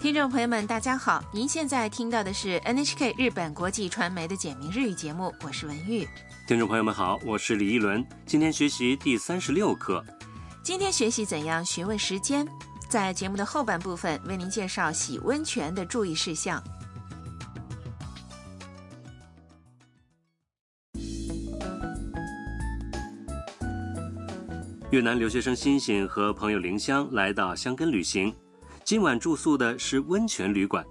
听众朋友们，大家好！您现在听到的是 NHK 日本国际传媒的简明日语节目，我是文玉。听众朋友们好，我是李一伦。今天学习第三十六课。今天学习怎样询问时间。在节目的后半部分，为您介绍洗温泉的注意事项。越南留学生欣欣和朋友林香来到香根旅行。今晚住宿的是温泉旅馆。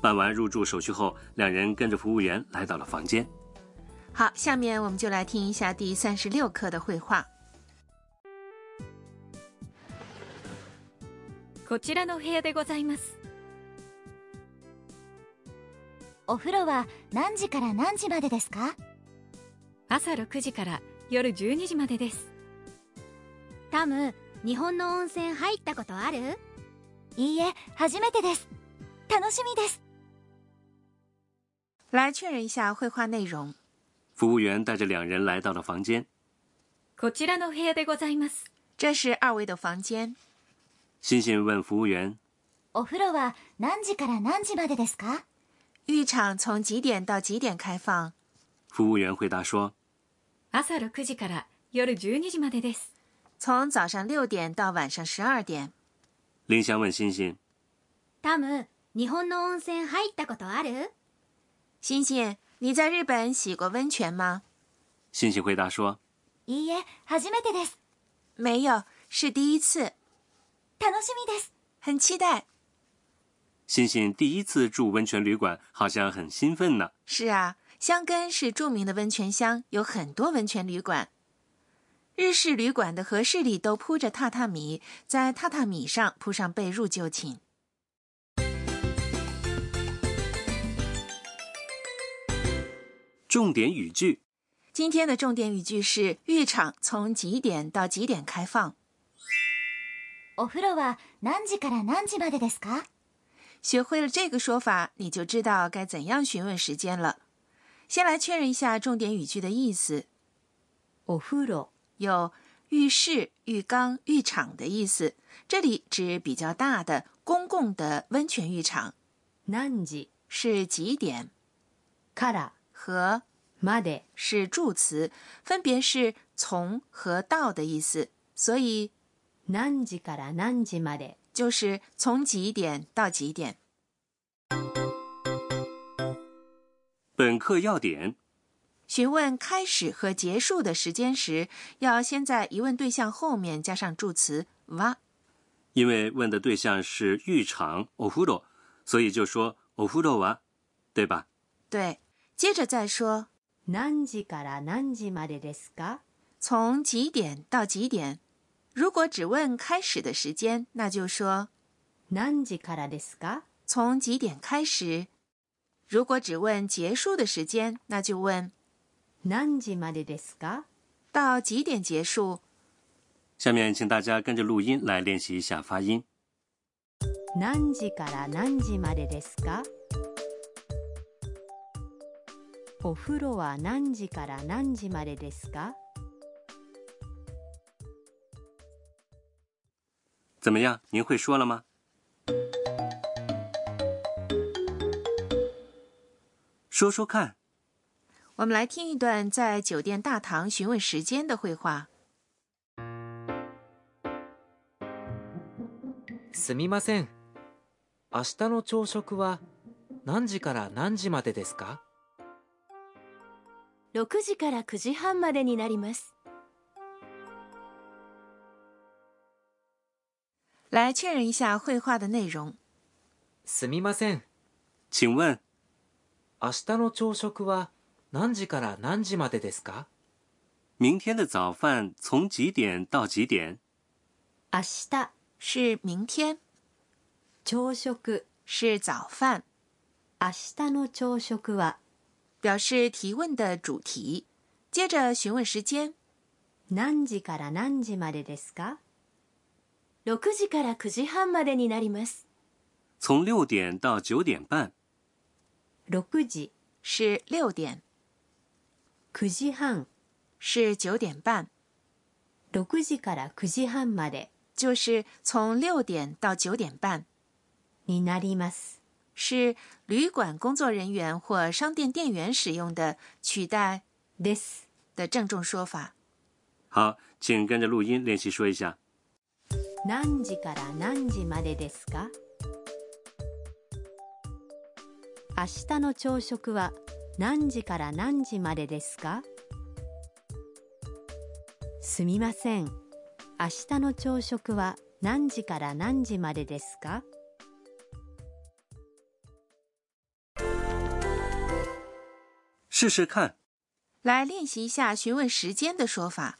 办完入住手续后，两人跟着服务员来到了房间。好，下面我们就来听一下第三十六课的绘画。こちらの部屋でございます。お風呂は何時から何時までですか？朝六時から夜十二時までです。タム、日本の温泉入ったことある？いいえ、初めてです。楽しみです。来确认一下绘画内容。服务员带着两人来到了房间。こちらの部屋でございます。这是二位的房间。欣欣问服务员：“お風呂は何時から何時までですか？”浴场从几点到几点开放？服务员回答说：“朝6時から夜12時までです。”从早上六点到晚上十二点。林香问星星：“汤姆，日本の温泉入ったことある？”星星：“你在日本洗过温泉吗？”星星回答说：“いいえ、初めてです。没有，是第一次。楽しみです，很期待。”星星第一次住温泉旅馆，好像很兴奋呢。是啊，香根是著名的温泉乡，有很多温泉旅馆。日式旅馆的和室里都铺着榻榻米，在榻榻米上铺上被褥就寝。重点语句：今天的重点语句是浴场从几点到几点开放？お風呂は何時から何時までですか？学会了这个说法，你就知道该怎样询问时间了。先来确认一下重点语句的意思。お風呂。有浴室、浴缸、浴场的意思，这里指比较大的公共的温泉浴场。南极是几点？から和まで是助词，分别是从和到的意思，所以难几から难几まで就是从几点到几点。本课要点。询问开始和结束的时间时，要先在疑问对象后面加上助词“哇”，因为问的对象是浴场 “ofudo”，所以就说 “ofudo 哇”，对吧？对。接着再说 “nanji kara n a 从几点到几点？如果只问开始的时间，那就说 “nanji k a 从几点开始？如果只问结束的时间，那就问。到几点结束？下面请大家跟着录音来练习一下发音。怎么样？您会说了吗？说说看。我们来听一段在酒店大堂询问时间的会话。すみません、明日の朝食は何時から何時までですか？六時から九時半までになります。来确认一下会话的内容。すみません、请问，明日の朝食は？何時から何時までですか明天的早饭从几点到几点明日是明天。朝食是早饭。明日の朝食は表示提问的主题，接着询问时间。何時から何時までですか6時から9時半までになります。从点到点半。6時是点。九時半是九点半。六時から九時半まで就是从六点到九点半。になります是旅馆工作人员或商店店员使用的取代 this 的郑重说法。好，请跟着录音练习说一下。何時から何時までですか？明日の朝食は。何時から何時までですか？すみません。明日の朝食は何時から何時までですか？试试看，来练习一下询问时间的说法。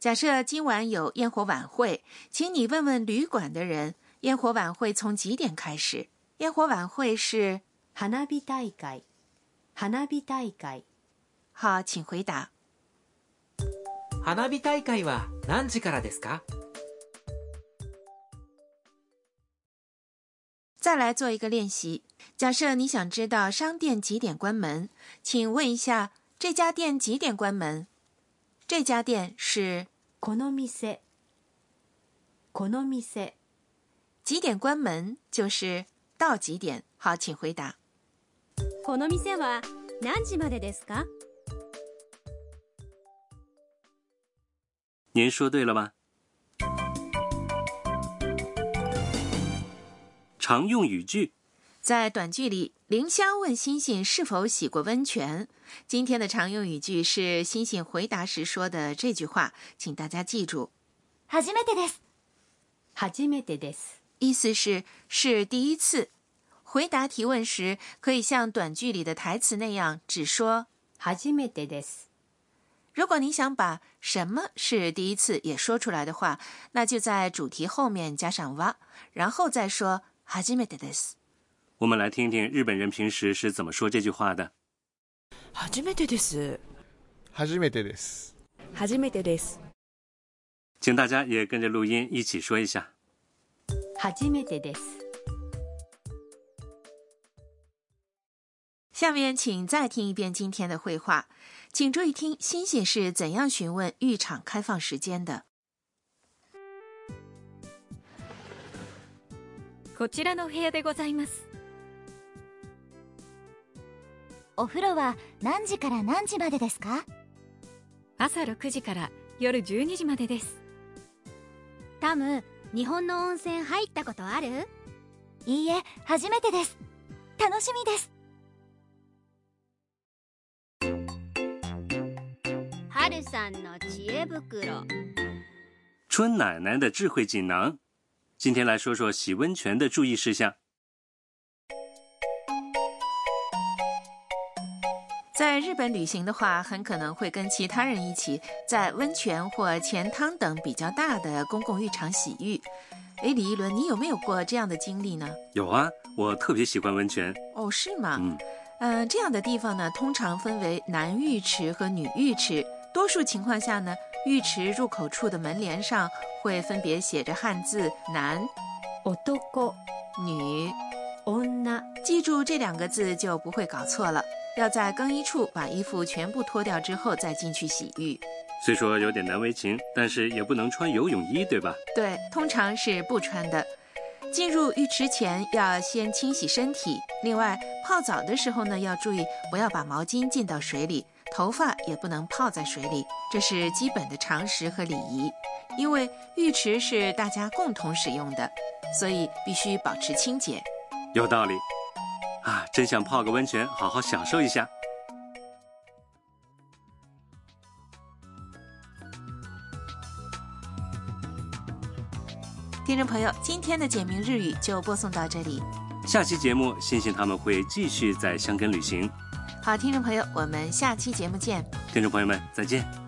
假设今晚有烟火晚会，请你问问旅馆的人，烟火晚会从几点开始？烟火晚会是花火大会。花火大会，好，请回答。花火大会からですか？再来做一个练习。假设你想知道商店几点关门，请问一下这家店几点关门？这家店是この店。この店几点关门就是到几点？好，请回答。この店は何時までですか？您说对了吗？常用语句，在短句里，凌霄问星星是否洗过温泉。今天的常用语句是星星回答时说的这句话，请大家记住。初めてです。初めてです。意思是是第一次。回答提问时，可以像短剧里的台词那样只说“初めてです”。如果你想把“什么是第一次”也说出来的话，那就在主题后面加上“哇”，然后再说“初めてです”。我们来听听日本人平时是怎么说这句话的：“初めてです，初めてです，初めてです。”请大家也跟着录音一起说一下：“初めてです。”下面请再听一遍今天的会话，请注意听星星是怎样询问浴场开放时间的。こちらの部屋でございます。お風呂は何時から何時までですか？朝6時から夜12時までです。タム、日本の温泉入ったことある？いいえ、初めてです。楽しみです。春奶奶的智慧锦囊。今天来说说洗温泉的注意事项。在日本旅行的话，很可能会跟其他人一起在温泉或钱汤等比较大的公共浴场洗浴。哎，李一伦，你有没有过这样的经历呢？有啊，我特别喜欢温泉。哦，是吗？嗯嗯，这样的地方呢，通常分为男浴池和女浴池。多数情况下呢，浴池入口处的门帘上会分别写着汉字“男”（おとこ）“女”（おん记住这两个字就不会搞错了。要在更衣处把衣服全部脱掉之后再进去洗浴。虽说有点难为情，但是也不能穿游泳衣，对吧？对，通常是不穿的。进入浴池前要先清洗身体。另外，泡澡的时候呢，要注意不要把毛巾浸到水里。头发也不能泡在水里，这是基本的常识和礼仪。因为浴池是大家共同使用的，所以必须保持清洁。有道理啊！真想泡个温泉，好好享受一下。听众朋友，今天的简明日语就播送到这里。下期节目，星星他们会继续在香根旅行。好，听众朋友，我们下期节目见！听众朋友们，再见！